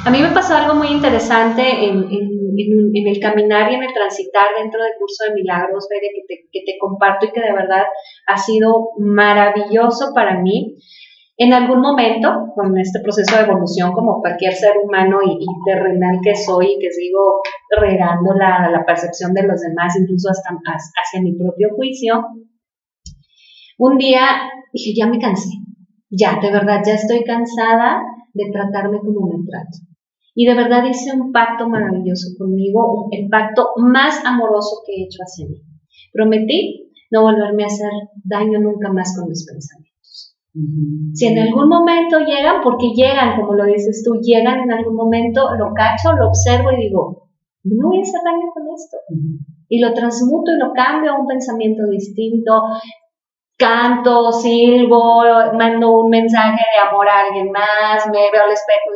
A mí me pasó algo muy interesante en, el caminar y en el transitar dentro del curso de milagros, que te, que te comparto y que de verdad ha sido maravilloso para mí en algún momento, con este proceso de evolución, como cualquier ser humano y, terrenal que soy, que sigo regando la, la, percepción de los demás, incluso hasta hacia mi propio juicio, un día dije, ya me cansé, ya, de verdad, ya estoy cansada de tratarme como me trato. Y de verdad hice un pacto maravilloso conmigo, el pacto más amoroso que he hecho hacia mí. Prometí no volverme a hacer daño nunca más con mis pensamientos. Si en algún momento llegan, porque llegan, como lo dices tú, llegan en algún momento, lo cacho, lo observo y digo, no voy a hacer daño con esto. Y lo transmuto y lo cambio a un pensamiento distinto. Canto, silbo, mando un mensaje de amor a alguien más, me veo al espejo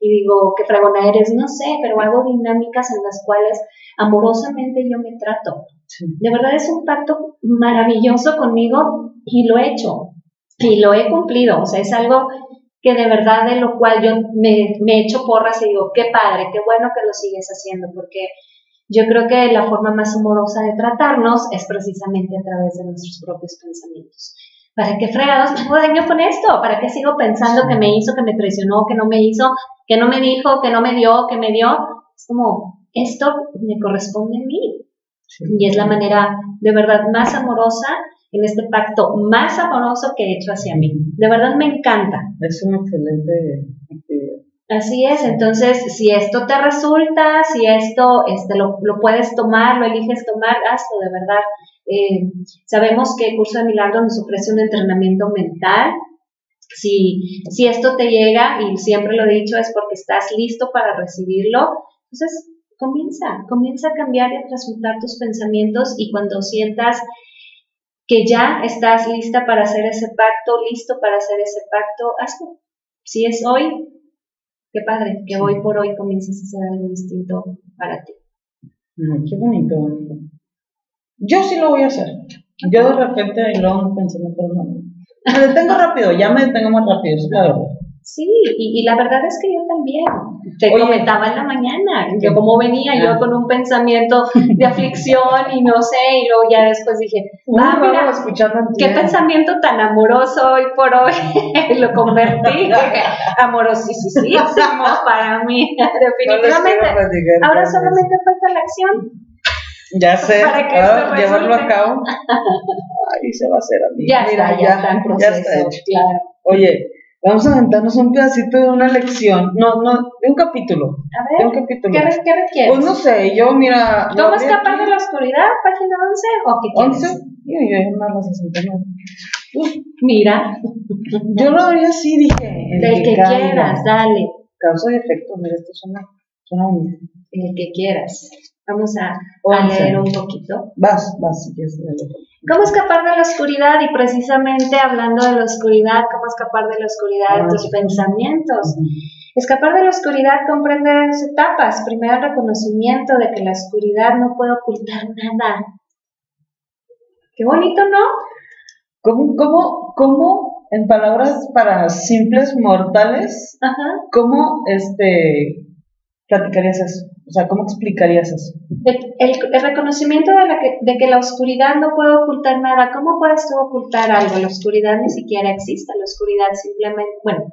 y, digo, qué fregona eres, no sé, pero hago dinámicas en las cuales amorosamente yo me trato. De verdad es un pacto maravilloso conmigo y lo he hecho y lo he cumplido, o sea, es algo que de verdad de lo cual yo me, me he hecho porras y digo, qué padre, qué bueno que lo sigues haciendo, porque yo creo que la forma más amorosa de tratarnos es precisamente a través de nuestros propios pensamientos. ¿Para qué fregados me hago daño con esto? ¿Para qué sigo pensando que me hizo, que me traicionó, que no me hizo, que no me dijo, que no me dio, que me dio? Es como, esto me corresponde a mí. Y es la manera de verdad más amorosa en este pacto más amoroso que he hecho hacia mí. De verdad me encanta. Es una excelente actividad. Así es, entonces si esto te resulta, si esto este, lo, puedes tomar, lo eliges tomar, hazlo de verdad. Eh, sabemos que el curso de milagros nos ofrece un entrenamiento mental. Si, si esto te llega, y siempre lo he dicho, es porque estás listo para recibirlo, entonces comienza, comienza a cambiar y a transmutar tus pensamientos y cuando sientas que ya estás lista para hacer ese pacto, listo para hacer ese pacto, hazlo. Si es hoy, qué padre, que hoy por hoy comiences a hacer algo distinto para ti. qué bonito. Yo sí lo voy a hacer. Yo de repente lo pensando, pero no. Me detengo rápido, ya me detengo más rápido, es la verdad. Sí, y, la verdad es que yo también. Te comentaba en la mañana, yo como venía yo ah. con un pensamiento de aflicción y no sé, y luego ya después dije, ah, mira, qué pensamiento tan amoroso hoy por hoy lo convertí. Amorosísimo para mí, definitivamente. Ahora solamente falta la acción. Ya sé, para llevarlo a cabo. Ahí se va a hacer a mí. Ya está, ya, está en proceso, ya está hecho. Claro. Oye, Vamos a aventarnos un pedacito de una lección, no, no, de un capítulo. A ver, de un capítulo. ¿qué, ¿qué requieres? Pues no sé, yo mira... ¿Cómo escapar de la oscuridad? ¿Página 11 o qué quieres? 11, yo, yo más 69. Pues, mira. Yo lo haría así, dije. Del que, quieras, dale. Causa y efecto, mira, esto suena, suena bonito. El que quieras. Vamos a, a leer un poquito. Vas, vas, si quieres ¿Cómo escapar de la oscuridad? Y precisamente hablando de la oscuridad, ¿cómo escapar de la oscuridad de tus pensamientos? Escapar de la oscuridad comprende dos etapas. Primero, el reconocimiento de que la oscuridad no puede ocultar nada. Qué bonito, ¿no? ¿Cómo, cómo, cómo en palabras para simples mortales, cómo este, platicarías eso? O sea, ¿cómo explicarías eso? El, reconocimiento de, la que, de, que, la oscuridad no puede ocultar nada. ¿Cómo puedes tú ocultar algo? La oscuridad ni siquiera existe. La oscuridad simplemente, bueno,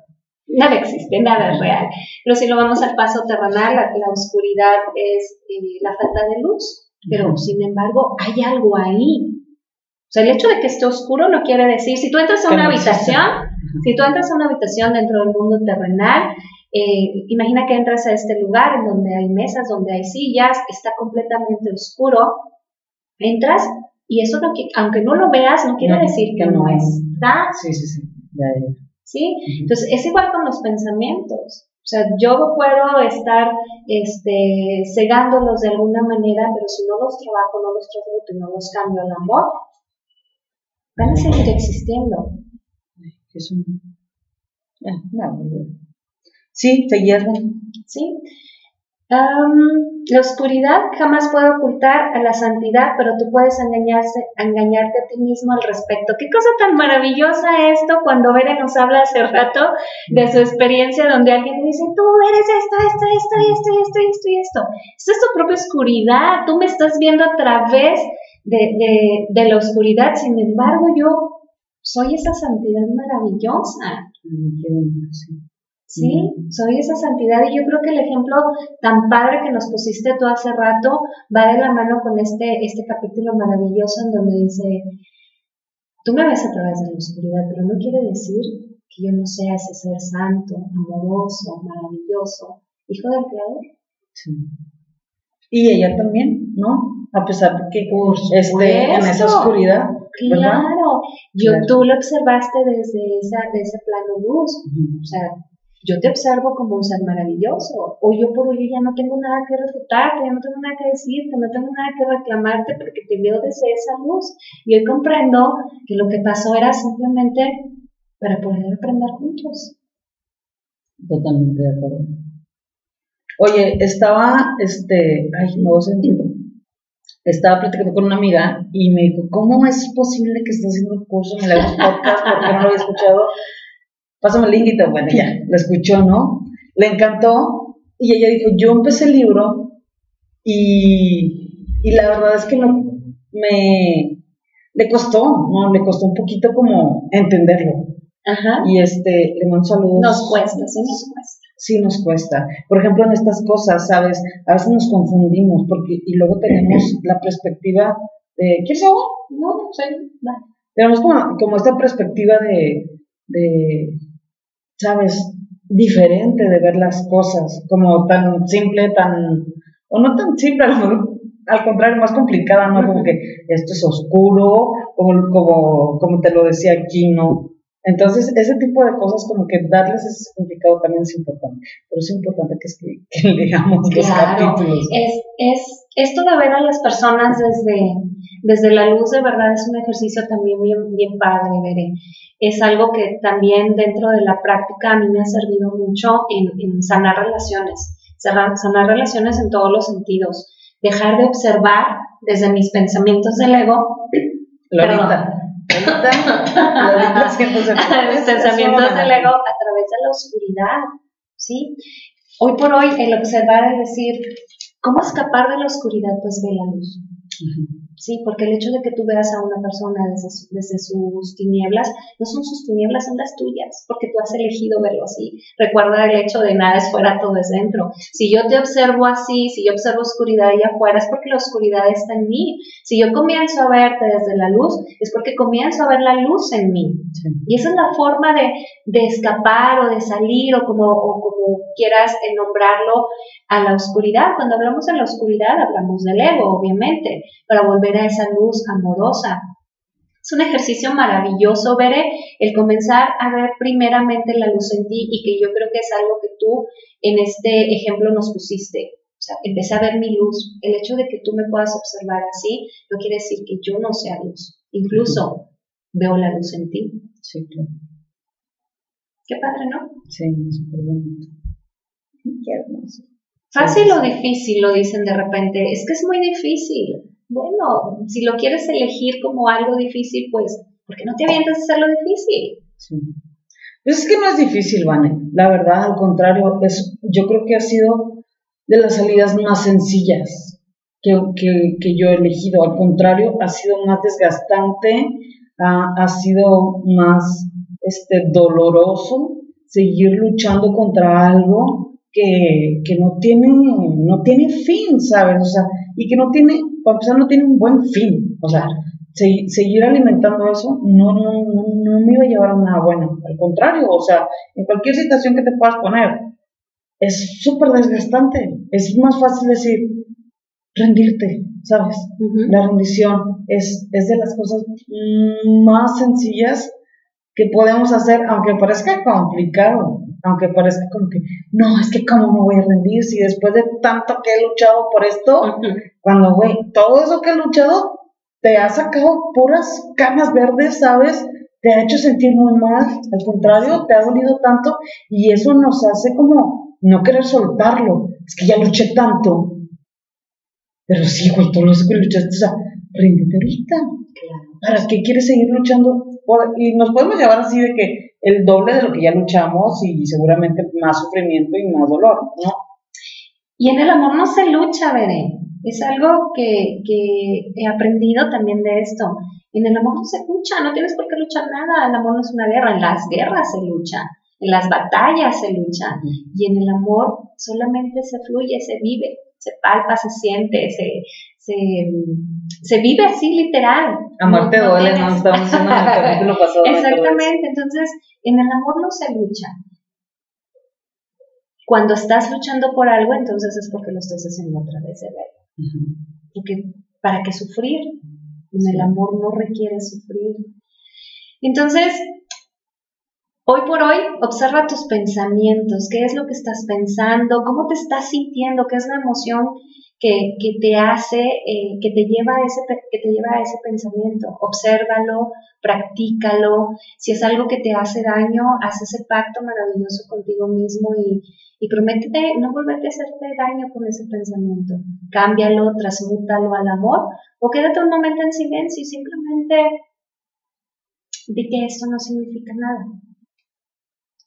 nada existe, nada es real. Pero si lo vamos al paso terrenal, la, oscuridad es eh, la falta de luz. Pero sin embargo, hay algo ahí. O sea, el hecho de que esté oscuro no quiere decir, si tú entras a una habitación, si tú entras a una habitación dentro del mundo terrenal eh, imagina que entras a este lugar en donde hay mesas, donde hay sillas, está completamente oscuro. Entras y eso, no, aunque no lo veas, no quiere decir que no, está. Sí, sí, sí. ¿Sí? Entonces, es igual con los pensamientos. O sea, yo puedo estar este, cegándolos de alguna manera, pero si no los trabajo, no los transmuto y no los cambio al amor, van a seguir existiendo. Eso no, no, Sí, se hierven. Sí. la oscuridad jamás puede ocultar a la santidad, pero tú puedes engañarse, engañarte a ti mismo al respecto. Qué cosa tan maravillosa esto cuando Bere nos habla hace rato de su experiencia donde alguien dice, tú eres esto, esto, esto, esto, esto, esto y esto. Esto es tu propia oscuridad, tú me estás viendo a través de, de, de la oscuridad, sin embargo yo soy esa santidad maravillosa. Mm, ¿sí? Soy esa santidad y yo creo que el ejemplo tan padre que nos pusiste tú hace rato va de la mano con este, este capítulo maravilloso en donde dice, tú me ves a través de la oscuridad, pero no quiere decir que yo no sea ese ser santo, amoroso, maravilloso, hijo del Creador. Sí. Y ella también, ¿no? A pesar de que esté en esa oscuridad. Claro, yo, tú lo observaste desde, esa, ese plano luz, o sea, yo te observo como un ser maravilloso, o yo por hoy ya no tengo nada que refutarte, ya no tengo nada que decirte, no tengo nada que reclamarte porque te veo desde esa luz. Y hoy comprendo que lo que pasó era simplemente para poder aprender juntos. Totalmente de acuerdo. Oye, estaba, este, ay, no sentido. Estaba platicando con una amiga y me dijo, ¿cómo es posible que estés haciendo curso en el podcast? Porque no lo había escuchado pásame el link bueno, ya, lo escuchó, ¿no? Le encantó y ella dijo, yo empecé el libro y, y la verdad es que no, me, le costó, ¿no? Le costó un poquito como entenderlo. Ajá. Y este, le mando saludos. Nos cuesta, sí nos cuesta. Sí nos cuesta. Por ejemplo, en estas cosas, ¿sabes? A veces nos confundimos porque, y luego tenemos la perspectiva de, ¿quieres agua? No, sí, no. Tenemos como, como esta perspectiva de, de, ¿sabes? Diferente de ver las cosas, como tan simple, tan, o no tan simple, al contrario, más complicada, ¿no? Como que esto es oscuro, como, como, como te lo decía aquí, ¿no? Entonces, ese tipo de cosas, como que darles ese significado también es importante. Pero es importante que, que leamos los capítulos. Es, es, esto de ver a las personas desde, desde la luz, de verdad, es un ejercicio también bien, bien padre, veré es algo que también dentro de la práctica a mí me ha servido mucho en, sanar relaciones, sanar, relaciones en todos los sentidos, dejar de observar desde mis pensamientos del ego Lolita. Los pensamientos del ego a través de la oscuridad, ¿sí? Hoy por hoy, el observar es decir, ¿cómo escapar de la oscuridad? Pues ve la luz. Sí, porque el hecho de que tú veas a una persona desde, desde, sus tinieblas, no son sus tinieblas, son las tuyas, porque tú has elegido verlo así. Recuerda el hecho de nada es fuera, todo es dentro. Si yo te observo así, si yo observo oscuridad allá afuera, es porque la oscuridad está en mí. Si yo comienzo a verte desde la luz, es porque comienzo a ver la luz en mí. Y esa es la forma de, de, escapar o de salir o como, o como quieras nombrarlo a la oscuridad. Cuando hablamos de la oscuridad, hablamos del ego, obviamente, para volver a esa luz amorosa. Es un ejercicio maravilloso, Veré, el comenzar a ver primeramente la luz en ti y que yo creo que es algo que tú en este ejemplo nos pusiste. O sea, empecé a ver mi luz. El hecho de que tú me puedas observar así no quiere decir que yo no sea luz. Incluso veo la luz en ti. Sí, claro. Qué padre, ¿no? Sí, súper bonito. Qué hermoso. Fácil o difícil, lo dicen de repente. Es que es muy difícil. Bueno, si lo quieres elegir como algo difícil, pues, ¿por qué no te avientas a hacerlo difícil? Sí. Pues es que no es difícil, Vane. La verdad, al contrario, es, yo creo que ha sido de las salidas más sencillas que, que, yo he elegido. Al contrario, ha sido más desgastante, ha, ha sido más este, doloroso seguir luchando contra algo que, que, no, tiene, no tiene fin, ¿sabes? O sea, y que no tiene, para empezar, no tiene un buen fin. O sea, seguir alimentando eso no, no, no, no, me iba a llevar a nada bueno. Al contrario, o sea, en cualquier situación que te puedas poner, es súper desgastante. Es más fácil decir, rendirte, ¿sabes? La rendición es, es de las cosas más sencillas que podemos hacer, aunque parezca complicado aunque parezca como que, no, es que cómo me voy a rendir si después de tanto que he luchado por esto, cuando, güey, todo eso que he luchado te ha sacado puras canas verdes, ¿sabes? Te ha hecho sentir muy mal, al contrario, te ha dolido tanto y eso nos hace como no querer soltarlo, es que ya luché tanto. Pero sí, güey, todo lo que luchaste, o sea, ríndete ahorita. ¿Para qué quieres seguir luchando? Y nos podemos llevar así de que el doble de lo que ya luchamos y seguramente más sufrimiento y más dolor, ¿no? Y en el amor no se lucha, Veré. Es algo que, que he aprendido también de esto. En el amor no se lucha, no tienes por qué luchar nada. El amor no es una guerra, en las guerras se lucha, en las batallas se lucha. Y en el amor solamente se fluye, se vive, se palpa, se siente, se, se, se vive así literal. Amor te duele, ¿no? Estamos en el capítulo pasado. Exactamente, entonces en el amor no se lucha. Cuando estás luchando por algo, entonces es porque lo estás haciendo a través de él. Porque para qué sufrir. En el amor no requiere sufrir. Entonces, hoy por hoy, observa tus pensamientos, qué es lo que estás pensando, cómo te estás sintiendo, qué es la emoción que, te hace, eh, que, te lleva a ese, que te lleva a ese pensamiento. Obsérvalo, practícalo. Si es algo que te hace daño, haz ese pacto maravilloso contigo mismo y, y prométete no volverte a hacerte daño con ese pensamiento. Cámbialo, transmútalo al amor o quédate un momento en silencio y simplemente di que esto no significa nada.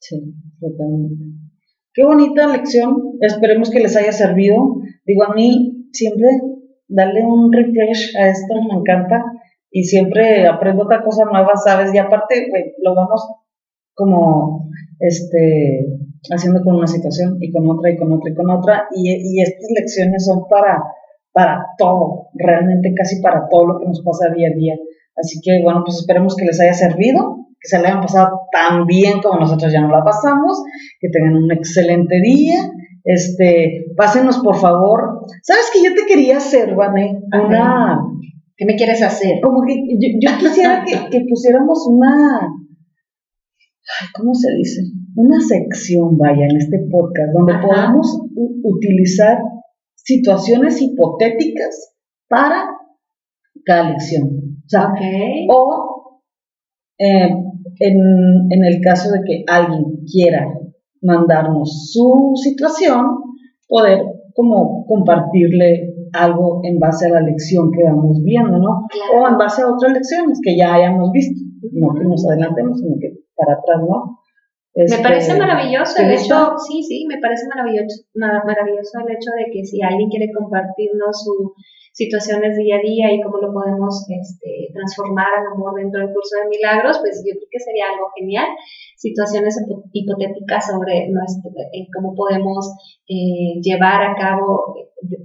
Sí, totalmente. Qué bonita lección. Esperemos que les haya servido. Digo, a mí siempre darle un refresh a esto me encanta y siempre aprendo otra cosa nueva, ¿sabes? Y aparte, lo vamos como este haciendo con una situación y con otra y con otra y con otra y, y estas lecciones son para para todo, realmente casi para todo lo que nos pasa día a día. Así que bueno, pues esperemos que les haya servido, que se le hayan pasado tan bien como nosotros ya no la pasamos, que tengan un excelente día este, pásenos por favor. ¿Sabes que yo te quería hacer, Vane? Una. ¿Qué me quieres hacer? Como que yo, quisiera que, pusiéramos una. ¿Cómo se dice? Una sección, vaya, en este podcast, donde podamos utilizar situaciones hipotéticas para cada lección. O sea, o eh, en, en el caso de que alguien quiera mandarnos su situación, poder como compartirle algo en base a la lección que vamos viendo, ¿no? O en base a otras lecciones que ya hayamos visto, no que nos adelantemos, sino que para atrás, ¿no? me este, parece maravilloso el hecho, sí, sí, me parece maravilloso, maravilloso el hecho de que si alguien quiere compartirnos su situaciones día a día y cómo lo podemos este, transformar al amor dentro del curso de milagros, pues yo creo que sería algo genial. Situaciones hipotéticas sobre nuestro, eh, cómo podemos eh, llevar a cabo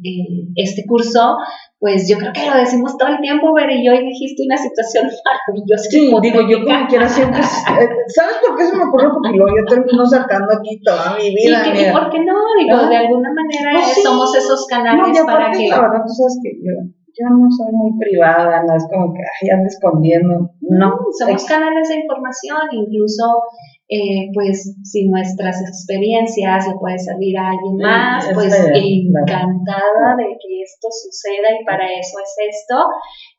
eh, este curso, pues yo creo que lo decimos todo el tiempo, ver y hoy dijiste una situación maravillosa. Sí, digo, yo como quiera siempre, ¿sabes por qué se me ocurre? Porque luego yo termino sacando aquí toda mi vida. ¿Y, por qué no? Digo, ¿Ah? de alguna manera pues somos esos canales para que... La verdad, tú sabes que yo, yo no soy muy privada, no es como que, ay, ando escondiendo, no. Somos canales de información, incluso eh, pues si nuestras experiencias le puede servir a alguien más, pues encantada de que esto suceda y para eso es esto.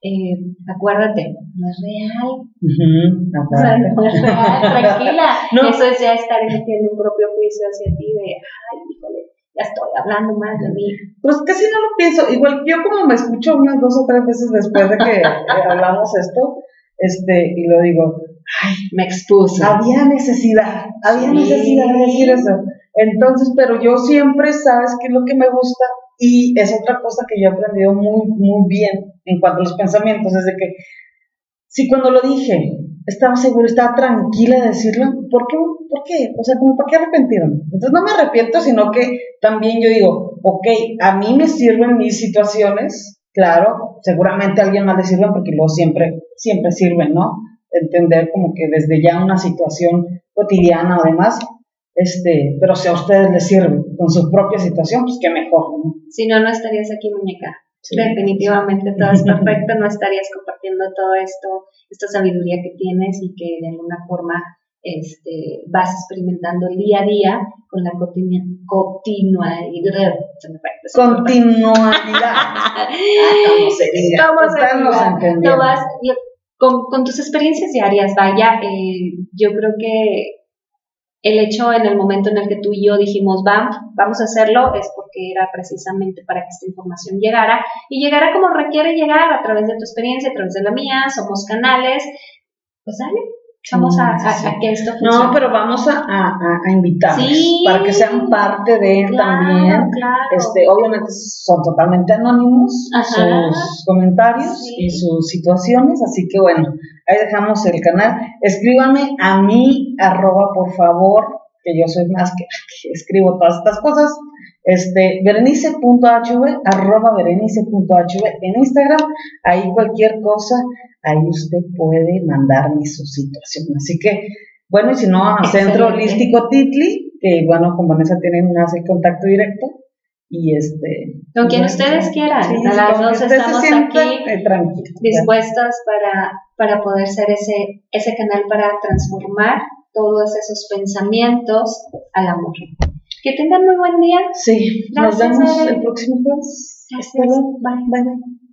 Eh, acuérdate, no es real. no es real, tranquila. Eso es ya estar emitiendo un propio juicio hacia ti de, ay, híjole, ya estoy hablando mal de mí. Pues casi no lo pienso. Igual yo como me escucho unas dos o tres veces después de que hablamos esto, este, y lo digo, ay, me expuse. Había necesidad, había necesidad de decir eso. Entonces, pero yo siempre, ¿sabes qué es lo que me gusta? Y es otra cosa que yo he aprendido muy, muy bien en cuanto a los pensamientos, es de que si cuando lo dije, estaba segura, estaba tranquila de decirlo, ¿por qué? ¿Por qué? O sea, como para qué arrepentirme. Entonces no me arrepiento, sino que también yo digo, ok, a mí me sirven mis situaciones, claro, seguramente a alguien más le sirven porque luego siempre, siempre sirven, ¿no? Entender como que desde ya una situación cotidiana o demás, este, pero si a ustedes les sirve con su propia situación, pues qué mejor, ¿no? Si no, no estarías aquí, muñeca. Definitivamente todo es perfecto, no estarías compartiendo todo esto, esta sabiduría que tienes y que de alguna forma este, vas experimentando el día a día con la continuidad. Continuidad. Continuidad. ¿Cómo se diga? ¿Cómo se diga? No vas, con, tus experiencias diarias, vaya, eh, yo creo que el hecho en el momento en el que tú y yo dijimos, vamos, vamos a hacerlo, es porque era precisamente para que esta información llegara y llegara como requiere llegar a través de tu experiencia, a través de la mía, somos canales, pues dale, Vamos a, que esto funcione. No, pero vamos a, a, invitarlos para que sean parte de también. Este, obviamente son totalmente anónimos sus comentarios y sus situaciones, así que bueno, ahí dejamos el canal. Escríbanme a mí, arroba por favor, que yo soy más que, que escribo todas estas cosas. Este, berenice.hv, arroba berenice.hv en Instagram, ahí cualquier cosa ahí usted puede mandarme su situación. Así que, bueno, y si no, a Centro Holístico Titli, que bueno, con Vanessa tienen más el contacto directo. Y este. Con quien ustedes quieran. a las dos estamos aquí eh, dispuestas para, para poder ser ese, ese canal para transformar todos esos pensamientos al amor. Que tengan muy buen día. Sí, nos vemos el próximo jueves. Gracias. Bye. Bye, bye.